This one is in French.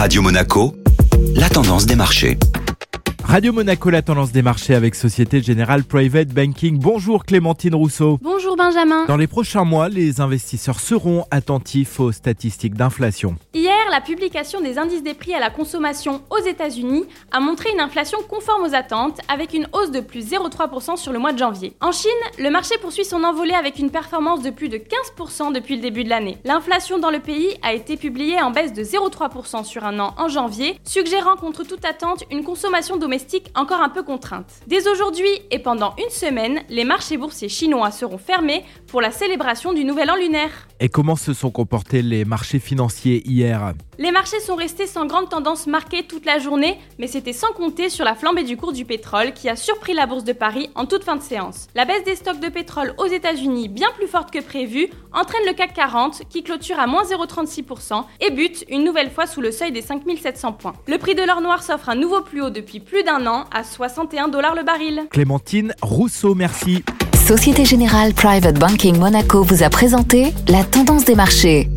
Radio Monaco, la tendance des marchés. Radio Monaco, la tendance des marchés avec Société Générale Private Banking. Bonjour Clémentine Rousseau. Bonjour Benjamin. Dans les prochains mois, les investisseurs seront attentifs aux statistiques d'inflation. La publication des indices des prix à la consommation aux États-Unis a montré une inflation conforme aux attentes avec une hausse de plus 0,3% sur le mois de janvier. En Chine, le marché poursuit son envolée avec une performance de plus de 15% depuis le début de l'année. L'inflation dans le pays a été publiée en baisse de 0,3% sur un an en janvier, suggérant contre toute attente une consommation domestique encore un peu contrainte. Dès aujourd'hui et pendant une semaine, les marchés boursiers chinois seront fermés pour la célébration du Nouvel An lunaire. Et comment se sont comportés les marchés financiers hier? Les marchés sont restés sans grande tendance marquée toute la journée, mais c'était sans compter sur la flambée du cours du pétrole qui a surpris la bourse de Paris en toute fin de séance. La baisse des stocks de pétrole aux États-Unis, bien plus forte que prévu, entraîne le CAC 40 qui clôture à moins 0,36% et bute une nouvelle fois sous le seuil des 5700 points. Le prix de l'or noir s'offre un nouveau plus haut depuis plus d'un an à 61 dollars le baril. Clémentine Rousseau, merci. Société Générale Private Banking Monaco vous a présenté la tendance des marchés.